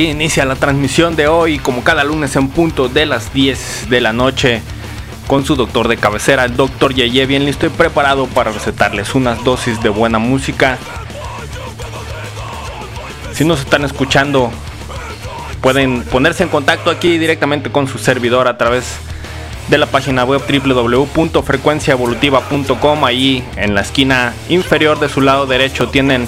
Inicia la transmisión de hoy, como cada lunes en punto de las 10 de la noche, con su doctor de cabecera, el doctor Yeye, bien listo y preparado para recetarles unas dosis de buena música. Si nos están escuchando, pueden ponerse en contacto aquí directamente con su servidor a través de la página web www.frecuenciaevolutiva.com. Ahí en la esquina inferior de su lado derecho tienen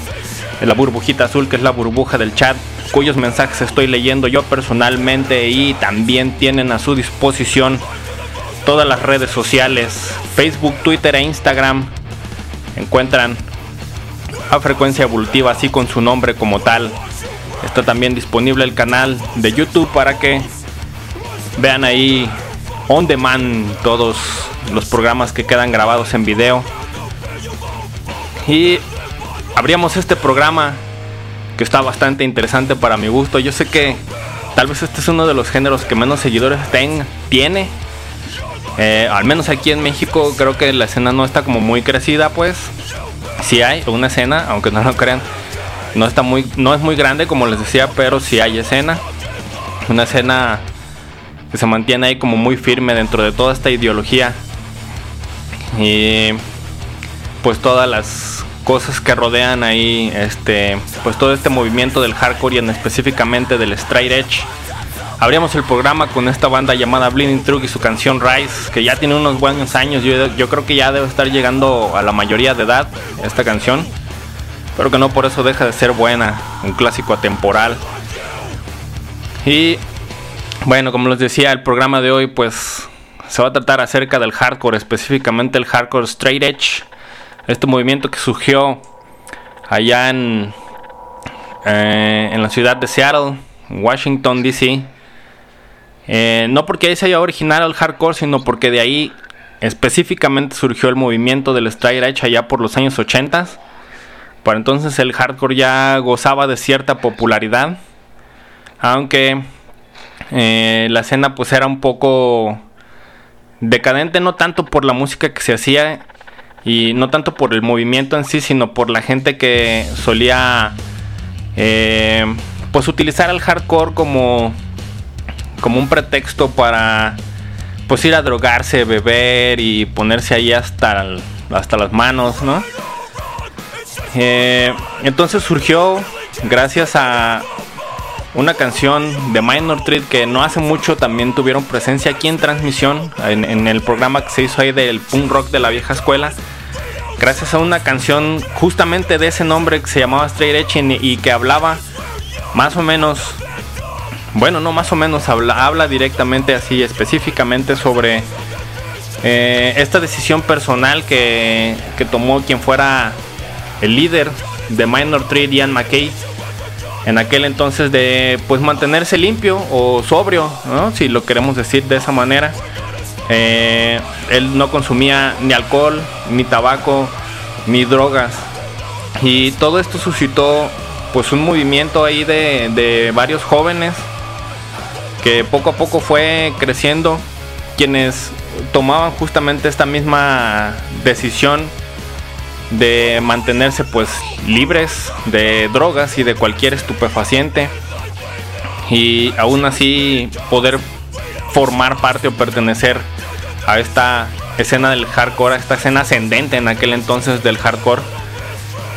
la burbujita azul que es la burbuja del chat cuyos mensajes estoy leyendo yo personalmente y también tienen a su disposición todas las redes sociales, Facebook, Twitter e Instagram. Encuentran a frecuencia evolutiva así con su nombre como tal. Está también disponible el canal de YouTube para que vean ahí on demand todos los programas que quedan grabados en video. Y abríamos este programa que está bastante interesante para mi gusto. Yo sé que tal vez este es uno de los géneros que menos seguidores ten, tiene. Eh, al menos aquí en México creo que la escena no está como muy crecida, pues. Sí hay una escena, aunque no lo crean. No está muy, no es muy grande como les decía, pero sí hay escena. Una escena que se mantiene ahí como muy firme dentro de toda esta ideología. Y pues todas las cosas que rodean ahí este pues todo este movimiento del hardcore y en específicamente del straight edge. Abríamos el programa con esta banda llamada Bleeding Truck y su canción Rise que ya tiene unos buenos años. Yo, yo creo que ya debe estar llegando a la mayoría de edad esta canción pero que no por eso deja de ser buena un clásico atemporal. Y bueno como les decía el programa de hoy pues se va a tratar acerca del hardcore específicamente el hardcore straight edge este movimiento que surgió allá en, eh, en la ciudad de Seattle, Washington, D.C., Eh, no porque ahí se haya originado el hardcore, sino porque de ahí específicamente surgió el movimiento del straight edge allá por los años 80. Para entonces el hardcore ya gozaba de cierta popularidad, aunque eh, la escena pues era un poco decadente, no tanto por la música que se hacía y no tanto por el movimiento en sí, sino por la gente que solía eh, pues utilizar el hardcore como como un pretexto para pues ir a drogarse, beber y ponerse ahí hasta, hasta las manos, ¿no? Eh, entonces surgió gracias a una canción de Minor Threat que no hace mucho también tuvieron presencia aquí en transmisión, en, el programa que se hizo ahí del punk rock de la vieja escuela. Gracias a una canción justamente de ese nombre que se llamaba Straight Edge y que hablaba más o menos bueno, no más o menos habla, directamente así específicamente sobre eh, esta decisión personal que, tomó quien fuera el líder de Minor Threat, Ian McKay, en aquel entonces de pues mantenerse limpio o sobrio, si lo queremos decir de esa manera. Eh, él no consumía ni alcohol, ni tabaco, ni drogas. Y todo esto suscitó pues un movimiento ahí de, de varios jóvenes que poco a poco fue creciendo, quienes tomaban justamente esta misma decisión de mantenerse pues libres de drogas y de cualquier estupefaciente y aún así poder formar parte o pertenecer a esta escena del hardcore, a esta escena ascendente en aquel entonces del hardcore.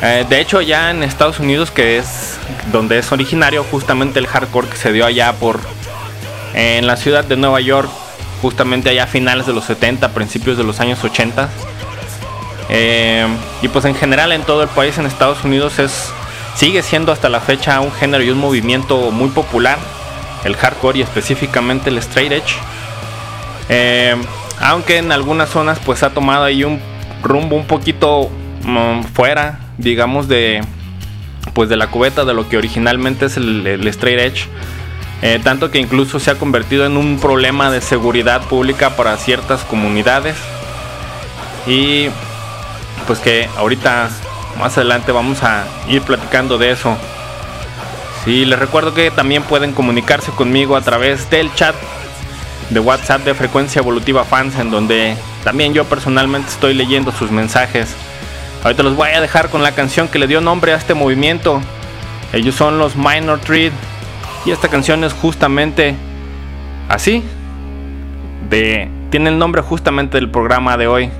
Eh, de hecho ya en Estados Unidos que es donde es originario justamente el hardcore que se dio allá por en la ciudad de Nueva York, justamente allá a finales de los 70, principios de los años 80. Eh, y pues en general en todo el país, en Estados Unidos, es sigue siendo hasta la fecha un género y un movimiento muy popular, el hardcore y específicamente el straight edge. Eh, aunque en algunas zonas pues ha tomado ahí un rumbo un poquito mm, fuera, digamos, de pues de la cubeta de lo que originalmente es el, el straight edge. Eh, tanto que incluso se ha convertido en un problema de seguridad pública para ciertas comunidades y pues que ahorita más adelante vamos a ir platicando de eso. Sí, les recuerdo que también pueden comunicarse conmigo a través del chat de WhatsApp de Frecuencia Evolutiva Fans, en donde también yo personalmente estoy leyendo sus mensajes. Ahorita los voy a dejar con la canción que le dio nombre a este movimiento. Ellos son los Minor Threat y esta canción es justamente así. De, tiene el nombre justamente del programa de hoy.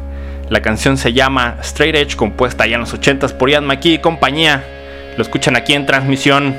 La canción se llama Straight Edge, compuesta ya en los 80s por Ian McKee y compañía. Lo escuchan aquí en transmisión.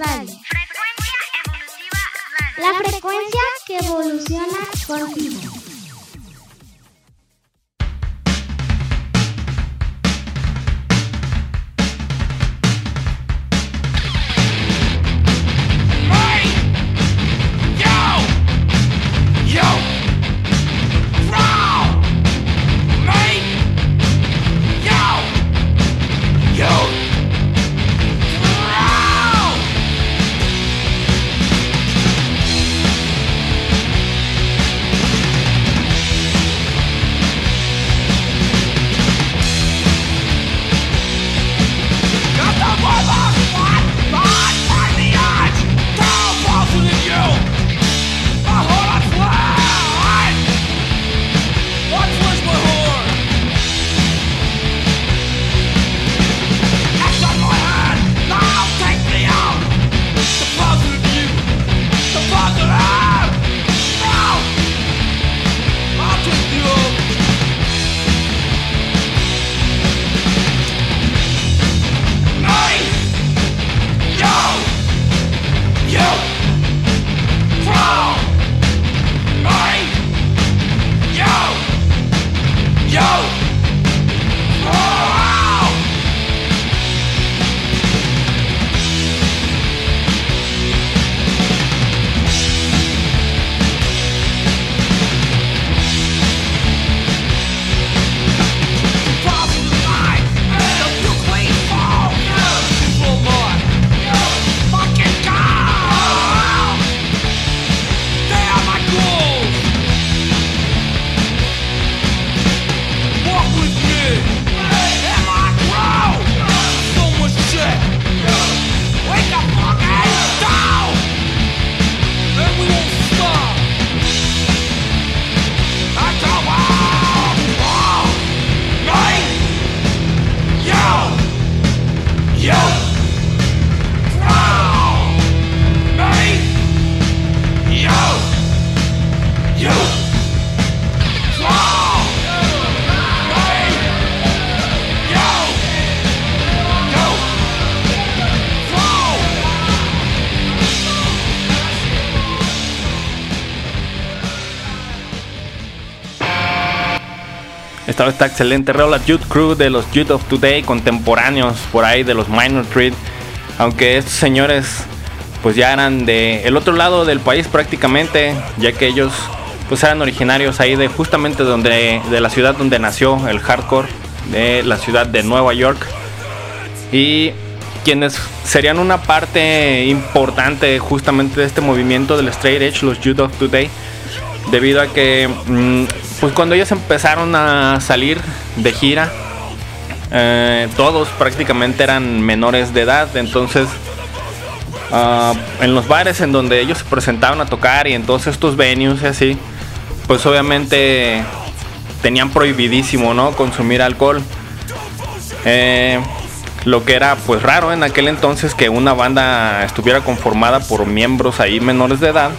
La frecuencia que evoluciona contigo. Estaba esta excelente rola Youth Crew de los Youth of Today, contemporáneos por ahí de los Minor Threat. Aunque estos señores pues ya eran de el otro lado del país prácticamente, ya que ellos pues eran originarios ahí de justamente donde de la ciudad donde nació el hardcore, de la ciudad de Nueva York. Y quienes serían una parte importante justamente de este movimiento del straight edge, los Youth of Today, debido a que mm, pues cuando ellos empezaron a salir de gira, eh, todos prácticamente eran menores de edad, entonces ah, en los bares en donde ellos se presentaban a tocar y en todos estos venues y así, pues obviamente tenían prohibidísimo, ¿no? Consumir alcohol. Eh, lo que era pues raro en aquel entonces que una banda estuviera conformada por miembros ahí menores de edad.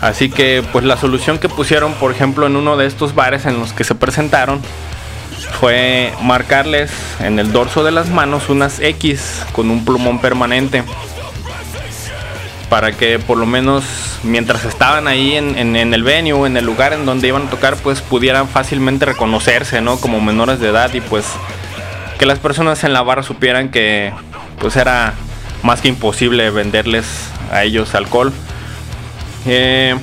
Así que pues la solución que pusieron, por ejemplo, en uno de estos bares en los que se presentaron fue marcarles en el dorso de las manos unas X con un plumón permanente. Para que por lo menos mientras estaban ahí en, el venue, en el lugar en donde iban a tocar, pues pudieran fácilmente reconocerse, ¿no? Como menores de edad y pues que las personas en la barra supieran que pues era más que imposible venderles a ellos alcohol. Eh,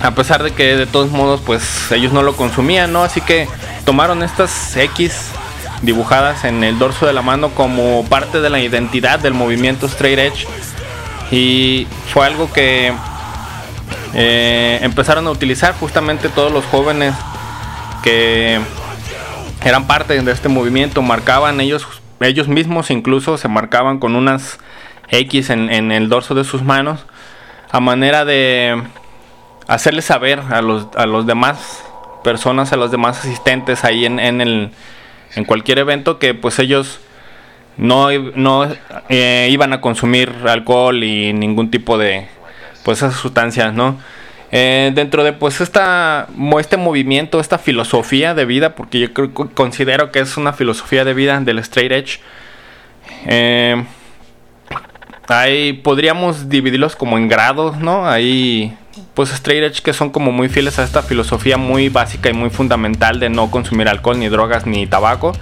a pesar de que de todos modos pues ellos no lo consumían, ¿no? Así que tomaron estas X dibujadas en el dorso de la mano como parte de la identidad del movimiento straight edge. Y fue algo que eh, empezaron a utilizar justamente todos los jóvenes que eran parte de este movimiento, marcaban ellos, ellos mismos incluso se marcaban con unas X en, el dorso de sus manos a manera de hacerles saber a los, a los demás personas, a los demás asistentes ahí en, el, en cualquier evento que pues ellos no, no eh, iban a consumir alcohol y ningún tipo de pues esas sustancias, ¿no? Eh, dentro de pues esta, este movimiento, esta filosofía de vida, porque yo creo, considero que es una filosofía de vida del straight edge, eh, ahí podríamos dividirlos como en grados, ¿no? Hay pues straight edge que son como muy fieles a esta filosofía muy básica y muy fundamental de no consumir alcohol, ni drogas, ni tabaco.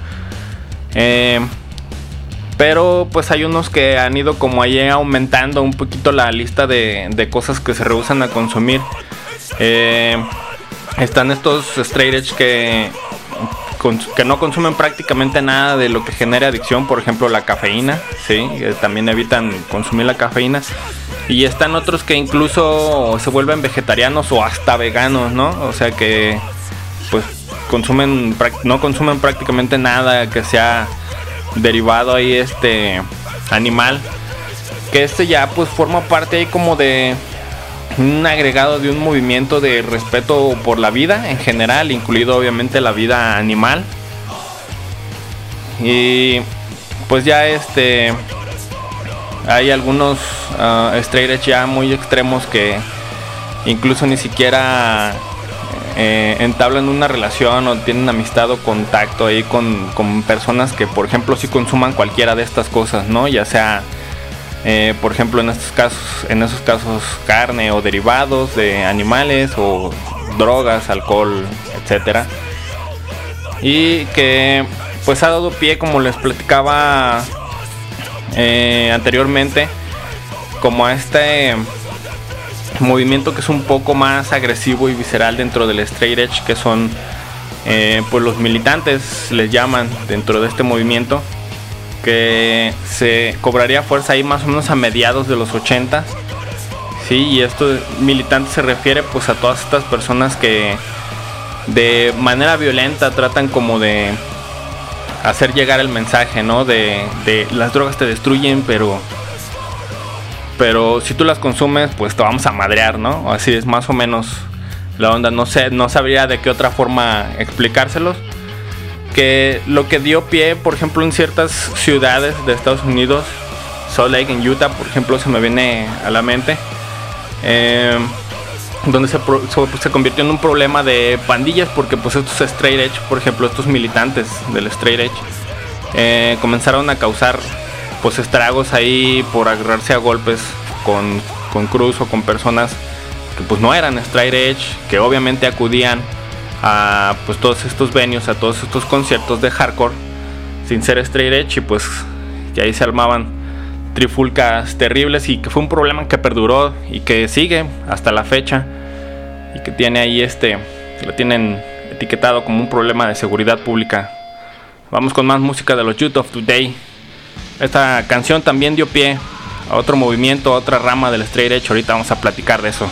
Eh, pero pues hay unos que han ido como ahí aumentando un poquito la lista de, cosas que se rehusan a consumir. Eh, están estos straight edge que, que no consumen prácticamente nada de lo que genera adicción, por ejemplo la cafeína, ¿sí? también evitan consumir la cafeína. Y están otros que incluso se vuelven vegetarianos o hasta veganos, ¿no? O sea que pues consumen no consumen prácticamente nada que sea derivado ahí este animal que este ya pues forma parte ahí como de un agregado de un movimiento de respeto por la vida en general, incluido obviamente la vida animal. Y pues ya este hay algunos uh, ya muy extremos que incluso ni siquiera eh, entablan una relación o tienen amistad o contacto ahí con, personas que, por ejemplo, si consuman cualquiera de estas cosas, ¿no? Ya sea, eh, por ejemplo, en estos casos, en esos casos, carne o derivados de animales o drogas, alcohol, etcétera. Y que, pues, ha dado pie, como les platicaba eh, anteriormente, como a este movimiento que es un poco más agresivo y visceral dentro del straight edge, que son eh, pues los militantes, les llaman dentro de este movimiento, que se cobraría fuerza ahí más o menos a mediados de los 80. Sí, y esto militante se refiere pues a todas estas personas que de manera violenta tratan como de hacer llegar el mensaje, ¿no? De, de las drogas te destruyen, pero pero si tú las consumes, pues te vamos a madrear, ¿no? Así es más o menos la onda. No sé, no sabría de qué otra forma explicárselos. Que lo que dio pie, por ejemplo, en ciertas ciudades de Estados Unidos, Salt Lake en Utah, por ejemplo, se me viene a la mente. Eh, donde se, se, convirtió en un problema de pandillas porque pues estos straight edge, por ejemplo, estos militantes del straight edge, eh, comenzaron a causar pues estragos ahí por agarrarse a golpes con, Cruz o con personas que pues no eran straight edge, que obviamente acudían a pues todos estos venues, a todos estos conciertos de hardcore sin ser straight edge y pues que ahí se armaban trifulcas terribles y que fue un problema que perduró y que sigue hasta la fecha y que tiene ahí este, lo tienen etiquetado como un problema de seguridad pública. Vamos con más música de los Youth of Today. Esta canción también dio pie a otro movimiento, a otra rama del straight edge. Ahorita vamos a platicar de eso.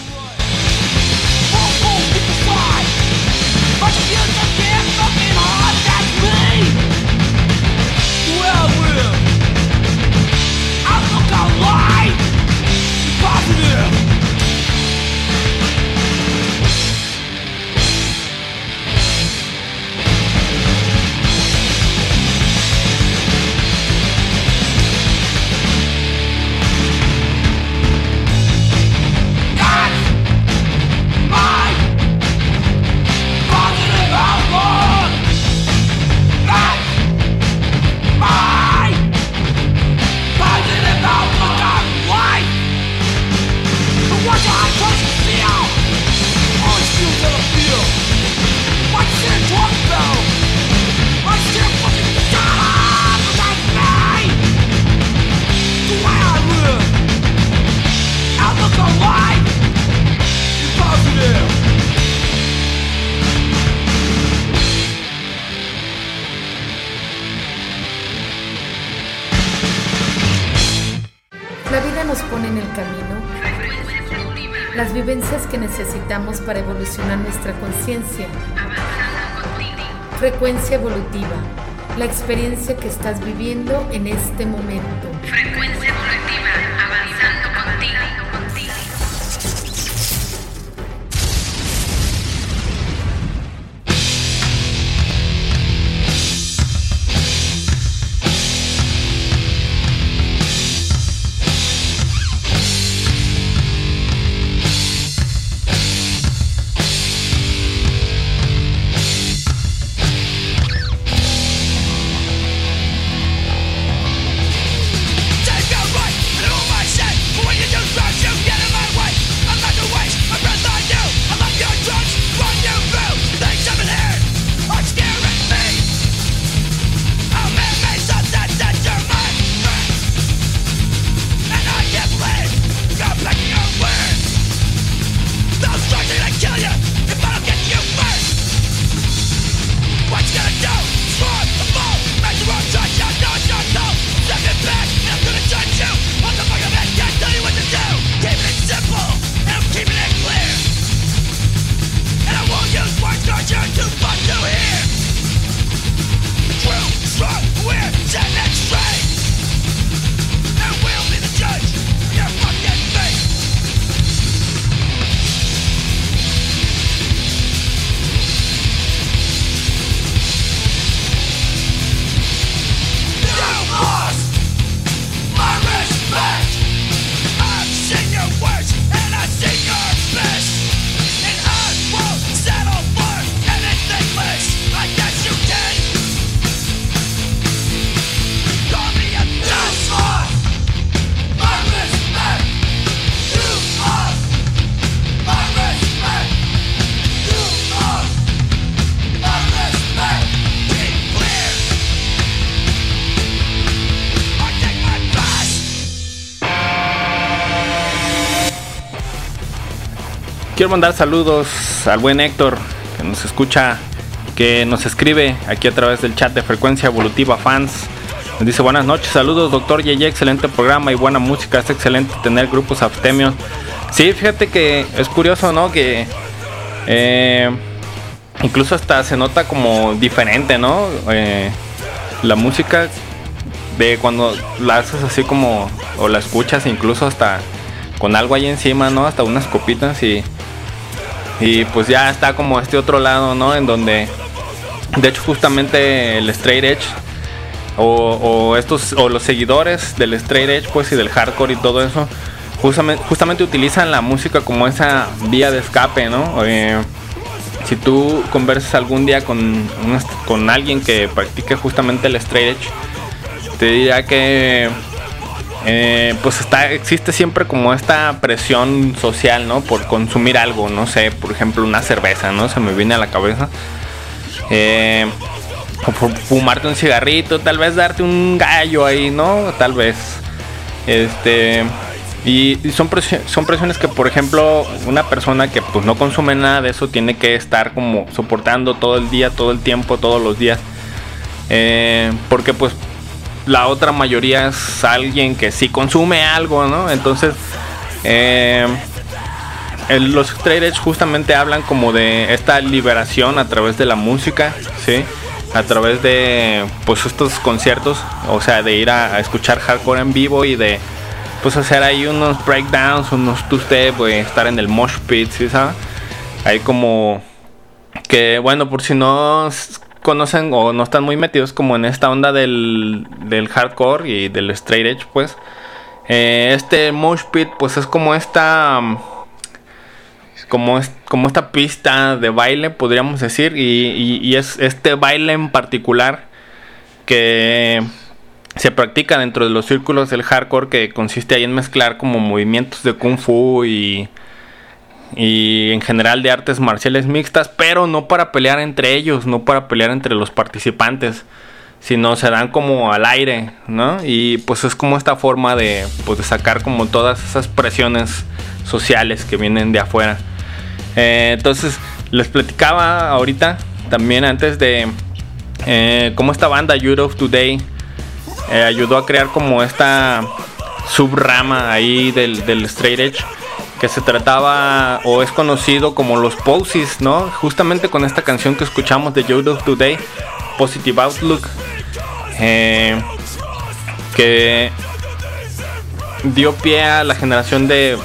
Para evolucionar nuestra conciencia. Frecuencia evolutiva, la experiencia que estás viviendo en este momento. Mandar saludos al buen Héctor, que nos escucha, que nos escribe aquí a través del chat de Frecuencia Evolutiva Fans. Nos dice buenas noches, saludos doctor Yeye, excelente programa y buena música, es excelente tener grupos abstemios. Sí, fíjate que es curioso, ¿no? Que eh, incluso hasta se nota como diferente, ¿no? Eh, la música de cuando la haces así como, o la escuchas incluso hasta con algo ahí encima, ¿no? Hasta unas copitas y y pues ya está como este otro lado, ¿no? En donde, de hecho, justamente el straight edge o, estos o los seguidores del straight edge, pues y del hardcore y todo eso, justamente, justamente utilizan la música como esa vía de escape, ¿no? Eh, si tú conversas algún día con, con alguien que practique justamente el straight edge, te dirá que eh, pues está, existe siempre como esta presión social, ¿no? Por consumir algo, no sé, por ejemplo, una cerveza, ¿no? Se me viene a la cabeza. Eh, o fumarte un cigarrito, tal vez darte un gallo ahí, ¿no? Tal vez. Este. Y, son, presiones, son presiones que, por ejemplo, una persona que pues no consume nada de eso tiene que estar como soportando todo el día, todo el tiempo, todos los días. Eh, porque pues la otra mayoría es alguien que sí consume algo, ¿no? Entonces, eh, los straight justamente hablan como de esta liberación a través de la música, ¿sí? A través de, pues, estos conciertos, o sea, de ir a, escuchar hardcore en vivo y de, pues, hacer ahí unos breakdowns, unos two-step, estar en el mosh pit, ¿sí sabes? Como que, bueno, por si no conocen o no están muy metidos como en esta onda del, del hardcore y del straight edge, pues. Eh, este mosh pit, pues es como esta. Como, es, como esta pista de baile, podríamos decir. Y, y, es este baile en particular que se practica dentro de los círculos del hardcore, que consiste ahí en mezclar como movimientos de kung fu y y en general de artes marciales mixtas, pero no para pelear entre ellos, no para pelear entre los participantes, sino se dan como al aire, ¿no? Y pues es como esta forma de, pues, sacar como todas esas presiones sociales que vienen de afuera. Eh, entonces, les platicaba ahorita, también antes de eh, cómo esta banda of Today eh, ayudó a crear como esta subrama ahí del straight edge que se trataba o es conocido como los Posies, ¿no? Justamente con esta canción que escuchamos de Joe Today, Positive Outlook, eh, que dio pie a la generación de,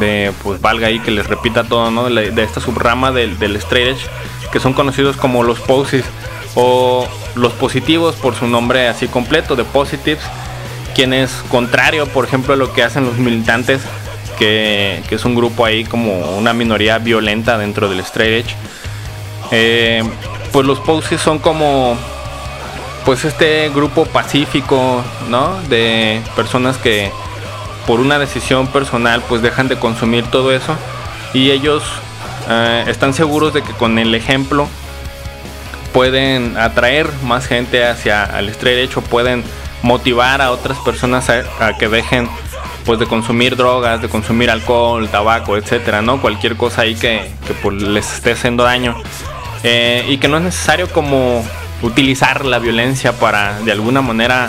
de, pues valga ahí que les repita todo, ¿no? De, esta subrama del, del straight edge, que son conocidos como los Posies o los positivos por su nombre así completo, de Positives, quien es contrario, por ejemplo, a lo que hacen los militantes que, es un grupo ahí como una minoría violenta dentro del straight edge. Eh, pues los Posies son como pues este grupo pacífico, ¿no? De personas que por una decisión personal pues dejan de consumir todo eso y ellos eh, están seguros de que con el ejemplo pueden atraer más gente hacia el straight edge o pueden motivar a otras personas a que dejen pues de consumir drogas, de consumir alcohol, tabaco, etcétera, ¿no? Cualquier cosa ahí que, pues, les esté haciendo daño. Eh, y que no es necesario como utilizar la violencia para de alguna manera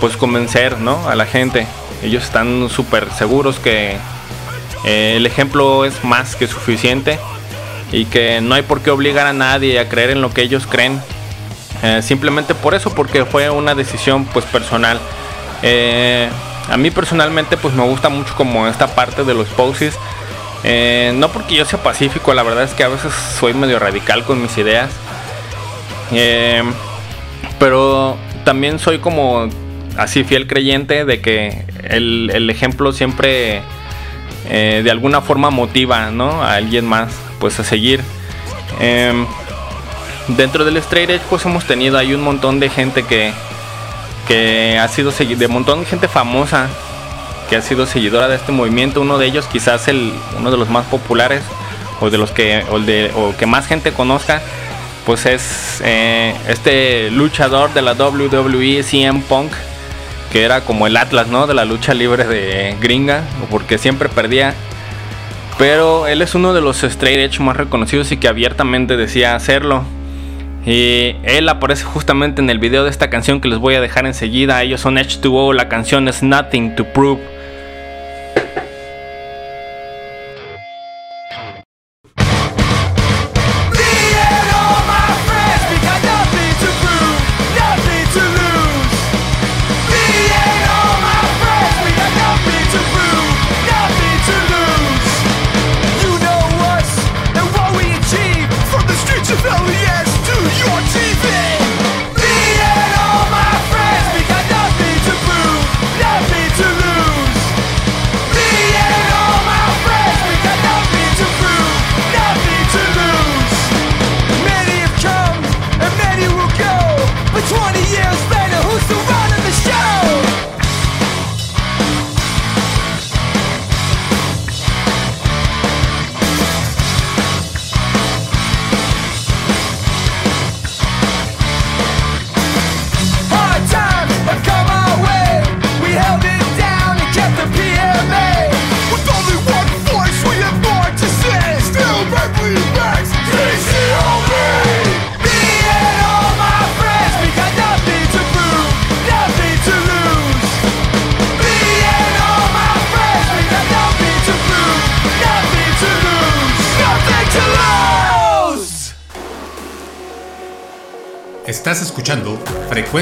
pues convencer ¿no? a la gente. Ellos están súper seguros que eh, el ejemplo es más que suficiente y que no hay por qué obligar a nadie a creer en lo que ellos creen. Eh, simplemente por eso, porque fue una decisión pues personal. A mí personalmente pues me gusta mucho como esta parte de los poses. Eh, no porque yo sea pacífico, la verdad es que a veces soy medio radical con mis ideas. Eh, pero también soy como así fiel creyente de que el, ejemplo siempre eh, de alguna forma motiva ¿no? a alguien más pues a seguir. dentro del straight edge pues hemos tenido ahí un montón de gente que, que ha sido de montón de gente famosa que ha sido seguidora de este movimiento. Uno de ellos, quizás el, uno de los más populares o de los que, o de, o que más gente conozca, pues es eh, este luchador de la WWE, CM Punk, que era como el Atlas, ¿no? De la lucha libre de gringa, porque siempre perdía. Pero él es uno de los straight edge más reconocidos y que abiertamente decía hacerlo. Y él aparece justamente en el video de esta canción que les voy a dejar enseguida. Ellos son H2O, la canción es Nothing to Prove.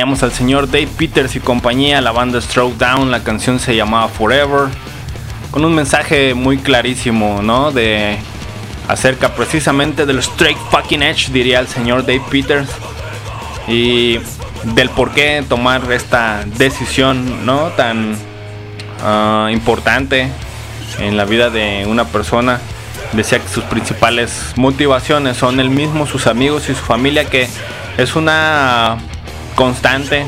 Teníamos al señor Dave Peters y compañía, la banda Stroke Down, la canción se llamaba Forever, con un mensaje muy clarísimo, ¿no? De acerca precisamente del straight fucking edge, diría el señor Dave Peters, y del por qué tomar esta decisión, ¿no? Tan ah, importante en la vida de una persona. Decía que sus principales motivaciones son el mismo, sus amigos y su familia, que es una constante.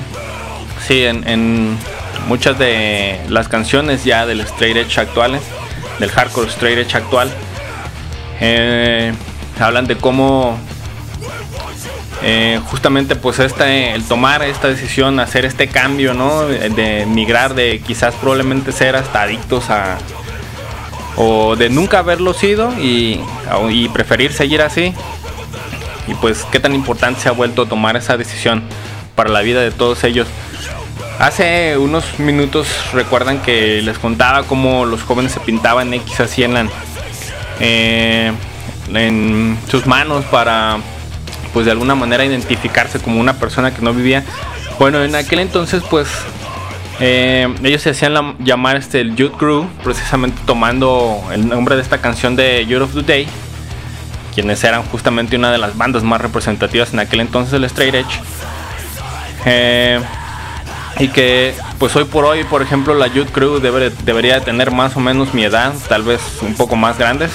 Sí, en, muchas de las canciones ya del straight edge actuales, del hardcore straight edge actual, eh, hablan de cómo eh, justamente pues este, el tomar esta decisión, hacer este cambio, ¿no? De migrar de quizás probablemente ser hasta adictos a o de nunca haberlo sido y, y preferir seguir así y pues qué tan importante se ha vuelto tomar esa decisión para la vida de todos ellos. Hace unos minutos recuerdan que les contaba cómo los jóvenes se pintaban X así en, eh, en sus manos para pues de alguna manera identificarse como una persona que no vivía. Bueno, en aquel entonces pues eh, ellos se hacían llamar este, el Youth Crew, precisamente tomando el nombre de esta canción de Youth of the Day, quienes eran justamente una de las bandas más representativas en aquel entonces del Straight Edge. Eh, y que pues hoy por hoy, por ejemplo, la Youth Crew debería tener más o menos mi edad, tal vez un poco más grandes.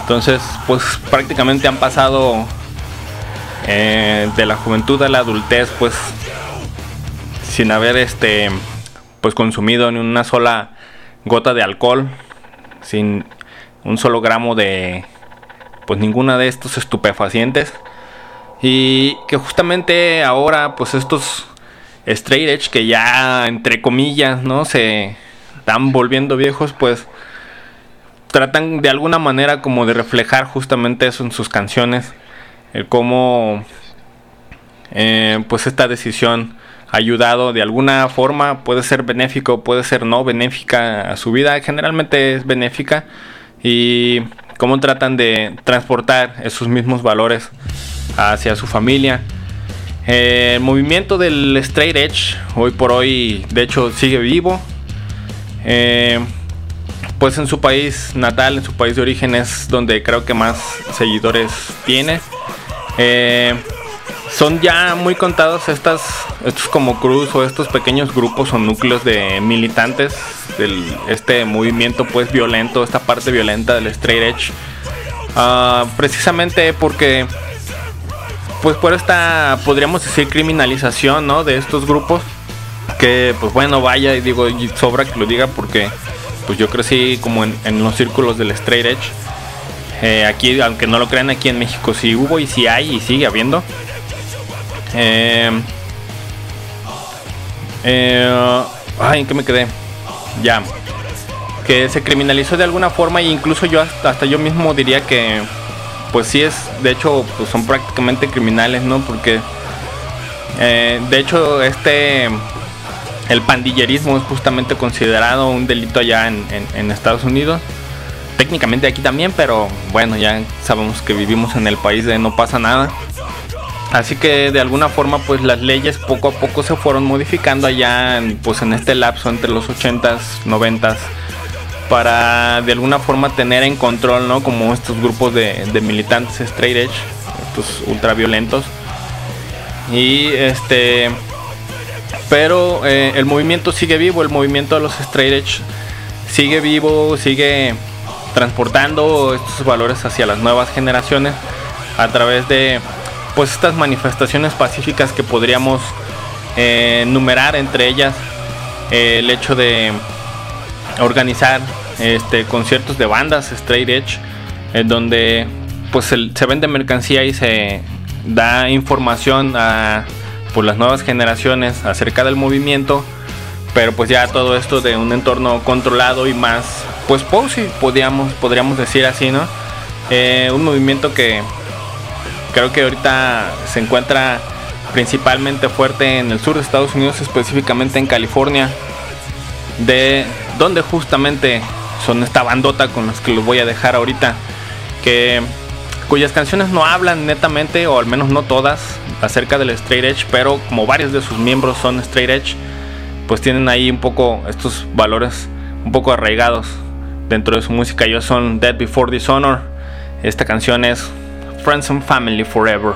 Entonces, pues prácticamente han pasado eh, de la juventud a la adultez, pues sin haber este pues consumido ni una sola gota de alcohol, sin un solo gramo de pues ninguna de estos estupefacientes y que justamente ahora pues estos straight edge que ya entre comillas no se están volviendo viejos pues tratan de alguna manera como de reflejar justamente eso en sus canciones. El cómo eh, pues esta decisión ayudado de alguna forma, puede ser benéfico, puede ser no benéfica a su vida, generalmente es benéfica. Y cómo tratan de transportar esos mismos valores hacia su familia. el movimiento del straight edge hoy por hoy de hecho sigue vivo. Eh, pues en su país natal, en su país de origen es donde creo que más seguidores tiene. Eh, son ya muy contados estas, estos como cruz o estos pequeños grupos o núcleos de militantes del este movimiento pues violento, esta parte violenta del straight edge. Ah, precisamente porque pues por esta podríamos decir criminalización ¿no? de estos grupos que pues bueno vaya y digo y sobra que lo diga porque pues yo crecí como en, los círculos del straight edge eh, aquí aunque no lo crean aquí en México sí hubo y sí hay y sigue habiendo eh, eh, ay, ¿en qué me quedé? Ya. Que se criminalizó de alguna forma e incluso yo hasta, yo mismo diría que pues sí es, de hecho, pues son prácticamente criminales, ¿no? Porque eh, de hecho este el pandillerismo es justamente considerado un delito allá en Estados Unidos. Técnicamente aquí también, pero bueno, ya sabemos que vivimos en el país de no pasa nada. Así que de alguna forma pues las leyes poco a poco se fueron modificando allá en, pues en este lapso entre los 80s, 90s para de alguna forma tener en control, ¿no? Como estos grupos de, militantes straight edge, estos ultraviolentos. Y este pero eh, el movimiento sigue vivo, el movimiento de los straight edge sigue vivo, sigue transportando estos valores hacia las nuevas generaciones a través de pues estas manifestaciones pacíficas que podríamos eh, enumerar entre ellas eh, el hecho de organizar este conciertos de bandas straight edge en donde pues se vende mercancía y se da información a pues, las nuevas generaciones acerca del movimiento pero pues ya todo esto de un entorno controlado y más pues posy podríamos podríamos decir así no eh, un movimiento que Creo que ahorita se encuentra principalmente fuerte en el sur de Estados Unidos, específicamente en California, de donde justamente son esta bandota con las que los voy a dejar ahorita, que cuyas canciones no hablan netamente, o al menos no todas, acerca del straight edge, pero como varios de sus miembros son straight edge, pues tienen ahí un poco estos valores un poco arraigados dentro de su música. Ellos son Dead Before Dishonor. Esta canción es friends and family forever.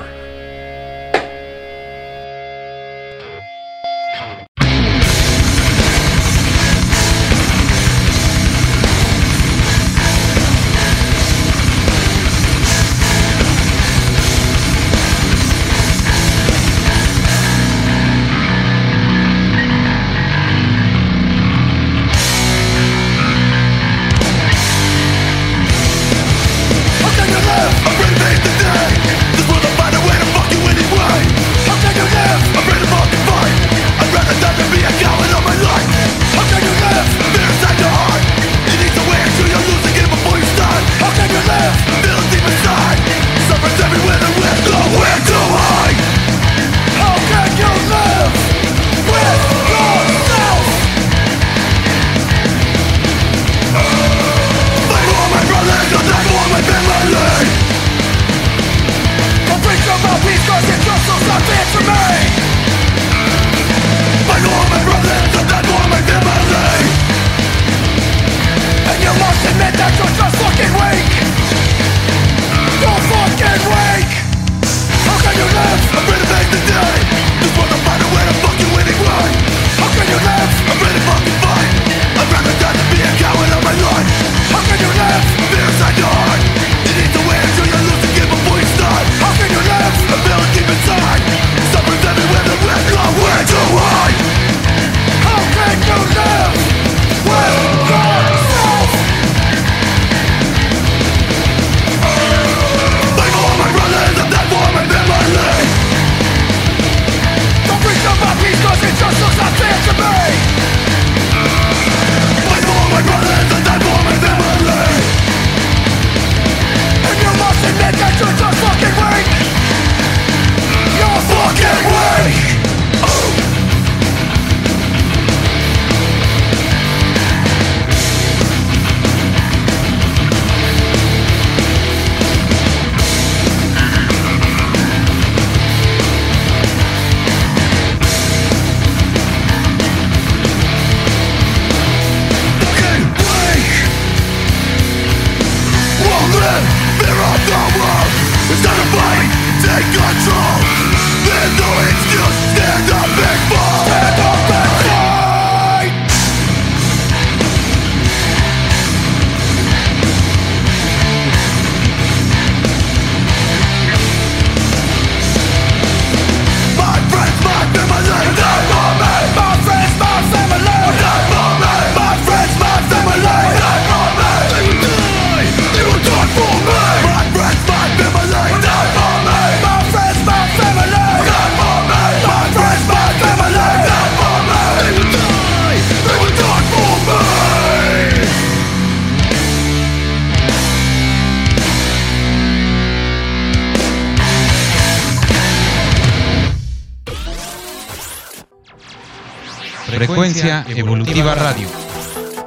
Evolutiva Radio.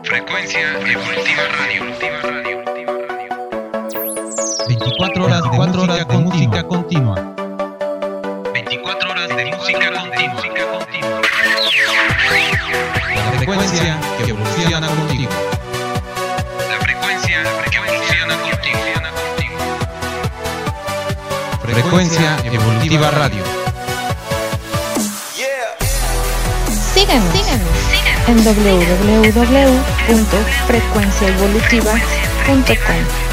Frecuencia Evolutiva Radio. 24 horas, 24 horas de música continua. 24 horas de música continua. La frecuencia que evoluciona contigo. La frecuencia que evoluciona contigo. Frecuencia Evolutiva Radio. Síganos, en www.frecuenciaevolutiva.com.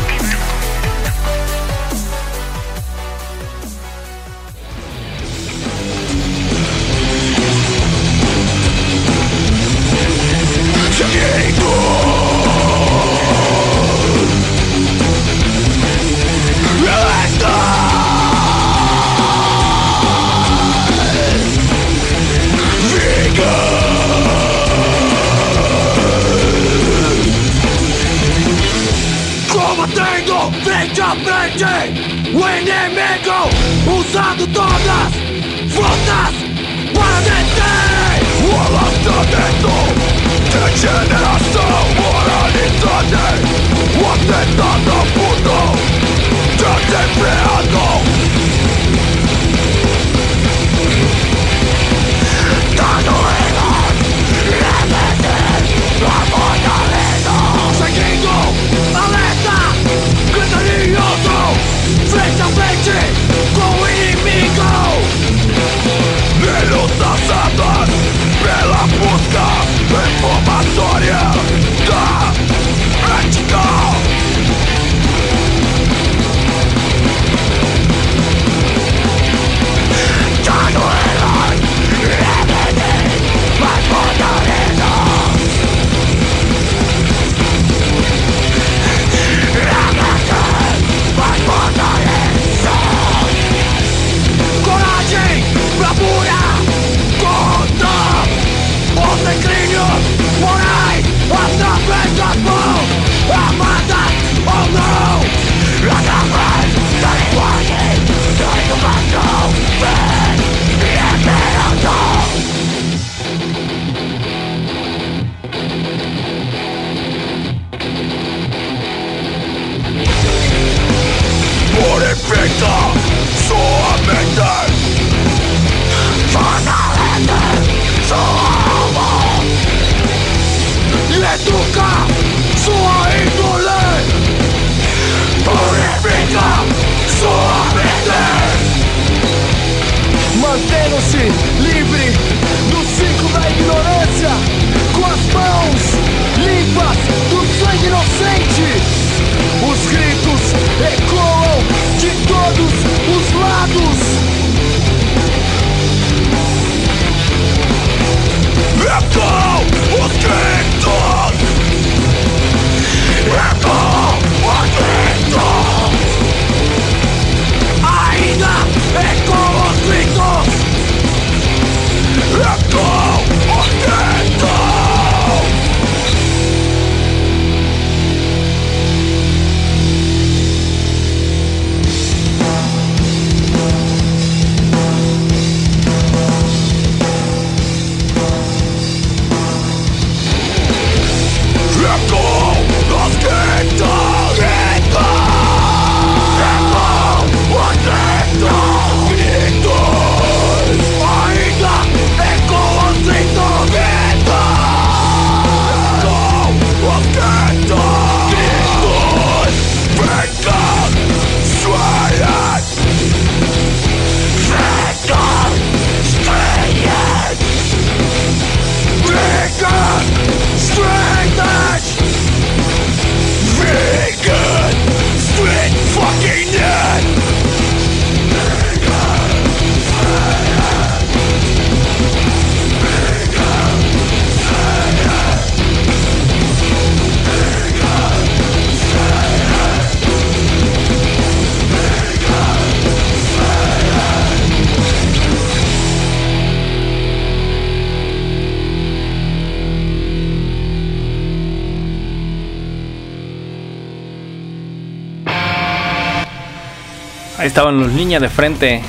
estaban los líneas de frente.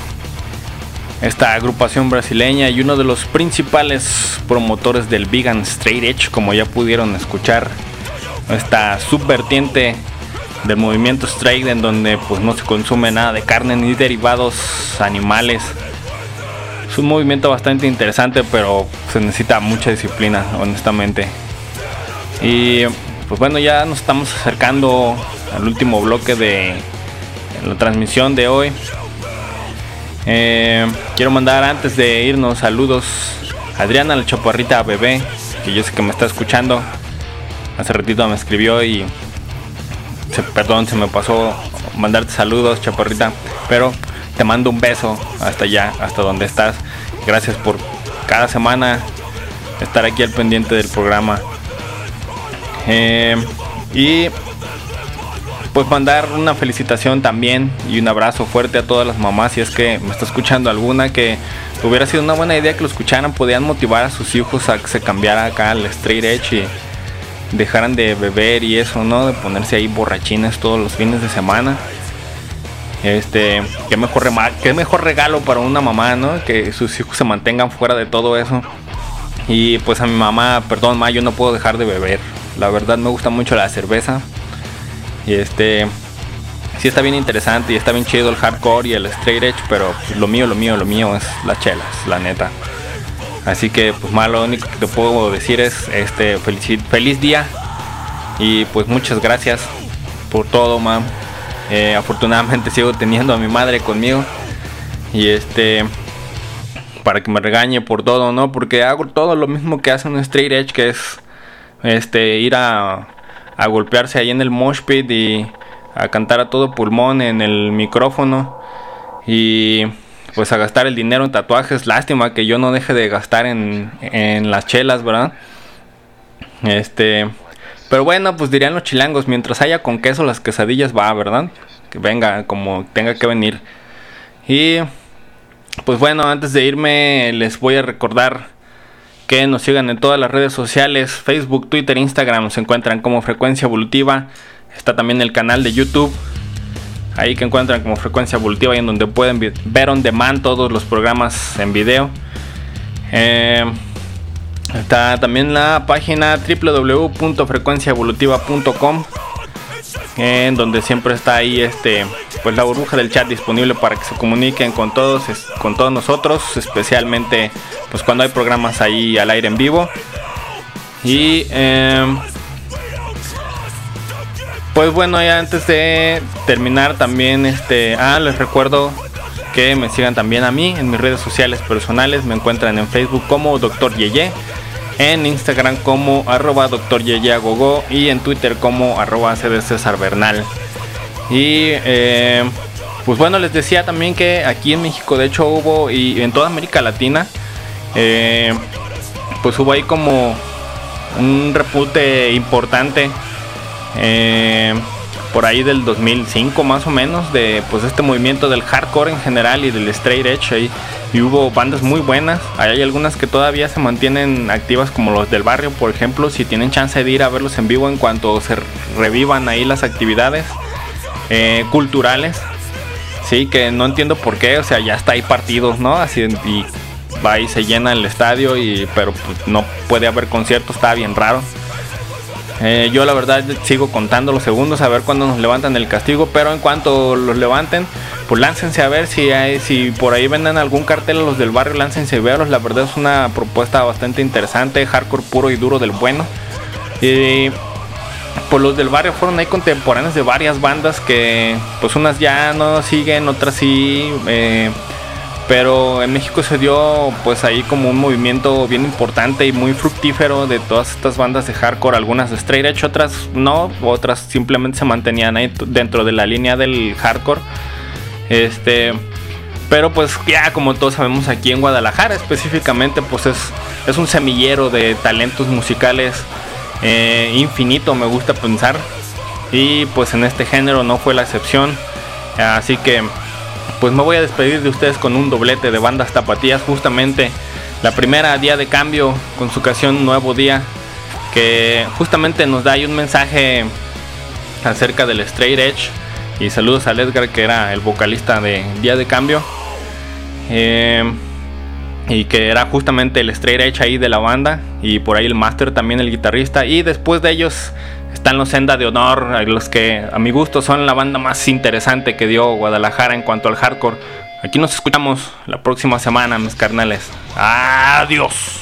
Esta agrupación brasileña y uno de los principales promotores del vegan straight edge, como ya pudieron escuchar. Esta subvertiente del movimiento straight en donde pues no se consume nada de carne ni derivados animales. Es un movimiento bastante interesante, pero se necesita mucha disciplina, honestamente. Y pues bueno, ya nos estamos acercando al último bloque de la transmisión de hoy. Eh, quiero mandar antes de irnos saludos a Adriana la chaparrita bebé, que yo sé que me está escuchando. Hace ratito me escribió y perdón, se me pasó mandarte saludos, chaparrita, pero te mando un beso hasta allá, hasta donde estás. Gracias por cada semana estar aquí al pendiente del programa. Eh, y pues mandar una felicitación también y un abrazo fuerte a todas las mamás si es que me está escuchando alguna que hubiera sido una buena idea que lo escucharan, podían motivar a sus hijos a que se cambiara acá al straight edge y dejaran de beber y eso, ¿no? De ponerse ahí borrachines todos los fines de semana. Este, qué mejor, qué mejor regalo para una mamá, ¿no? Que sus hijos se mantengan fuera de todo eso. Y pues a mi mamá, perdón, ma, yo no puedo dejar de beber. La verdad me gusta mucho la cerveza. Y este, sí está bien interesante y está bien chido el hardcore y el straight edge, pero pues, lo mío, lo mío, lo mío es las chelas, la neta. Así que pues más lo único que te puedo decir es este feliz, feliz día y pues muchas gracias por todo, mam. Eh, afortunadamente sigo teniendo a mi madre conmigo y este para que me regañe por todo, ¿no? Porque hago todo lo mismo que hace un straight edge, que es este ir a, a golpearse ahí en el mosh pit y a cantar a todo pulmón en el micrófono y pues a gastar el dinero en tatuajes. Lástima que yo no deje de gastar en, en las chelas, ¿verdad? Este, pero bueno, pues dirían los chilangos, mientras haya con queso las quesadillas va, ¿verdad? Que venga como tenga que venir. Y pues bueno, antes de irme les voy a recordar que nos sigan en todas las redes sociales, Facebook, Twitter, Instagram, se encuentran como Frecuencia Evolutiva. Está también el canal de YouTube ahí que encuentran como frecuencia evolutiva y en donde pueden ver on demand todos los programas en video. Eh, está también la página www.frecuenciaevolutiva.com en donde siempre está ahí este pues la burbuja del chat disponible para que se comuniquen con todos con todos nosotros especialmente pues cuando hay programas ahí al aire en vivo y eh, pues bueno, ya antes de terminar también, este, ah, les recuerdo que me sigan también a mí en mis redes sociales personales. Me encuentran en Facebook como Dr. Yeye, en Instagram como arroba Dr. Yeye Agogo y en Twitter como arroba César. Y eh, pues bueno, les decía también que aquí en México, de hecho, hubo y en toda América Latina, eh, pues hubo ahí como un repute importante eh, por ahí del 2005 más o menos de pues este movimiento del hardcore en general y del straight edge y hubo bandas muy buenas. Hay algunas que todavía se mantienen activas como los del barrio por ejemplo si tienen chance de ir a verlos en vivo en cuanto se revivan ahí las actividades eh, culturales. Sí que no entiendo por qué o sea ya está ahí partidos no así y va y se llena el estadio y pero pues, no puede haber conciertos está bien raro eh, yo la verdad sigo contando los segundos a ver cuándo nos levantan el castigo, pero en cuanto los levanten, pues láncense a ver si hay, si por ahí venden algún cartel a los del barrio, láncense a verlos. La verdad es una propuesta bastante interesante, hardcore puro y duro del bueno. Y pues los del barrio fueron ahí contemporáneos de varias bandas que pues unas ya no siguen, otras sí. Eh, pero en México se dio pues ahí como un movimiento bien importante y muy fructífero de todas estas bandas de hardcore, algunas de straight edge, otras no, otras simplemente se mantenían ahí dentro de la línea del hardcore. Este, pero pues ya como todos sabemos aquí en Guadalajara específicamente pues es, es un semillero de talentos musicales eh, infinito me gusta pensar. Y pues en este género no fue la excepción. Así que pues me voy a despedir de ustedes con un doblete de bandas tapatías, justamente la primera Día de Cambio con su canción Nuevo Día, que justamente nos da ahí un mensaje acerca del straight edge Y saludos a Edgar, que era el vocalista de Día de Cambio. Eh, y que era justamente el straight edge ahí de la banda. Y por ahí el master también, el guitarrista. Y después de ellos están los Senda de Honor, los que a mi gusto son la banda más interesante que dio Guadalajara en cuanto al hardcore. Aquí nos escuchamos la próxima semana, mis carnales. Adiós.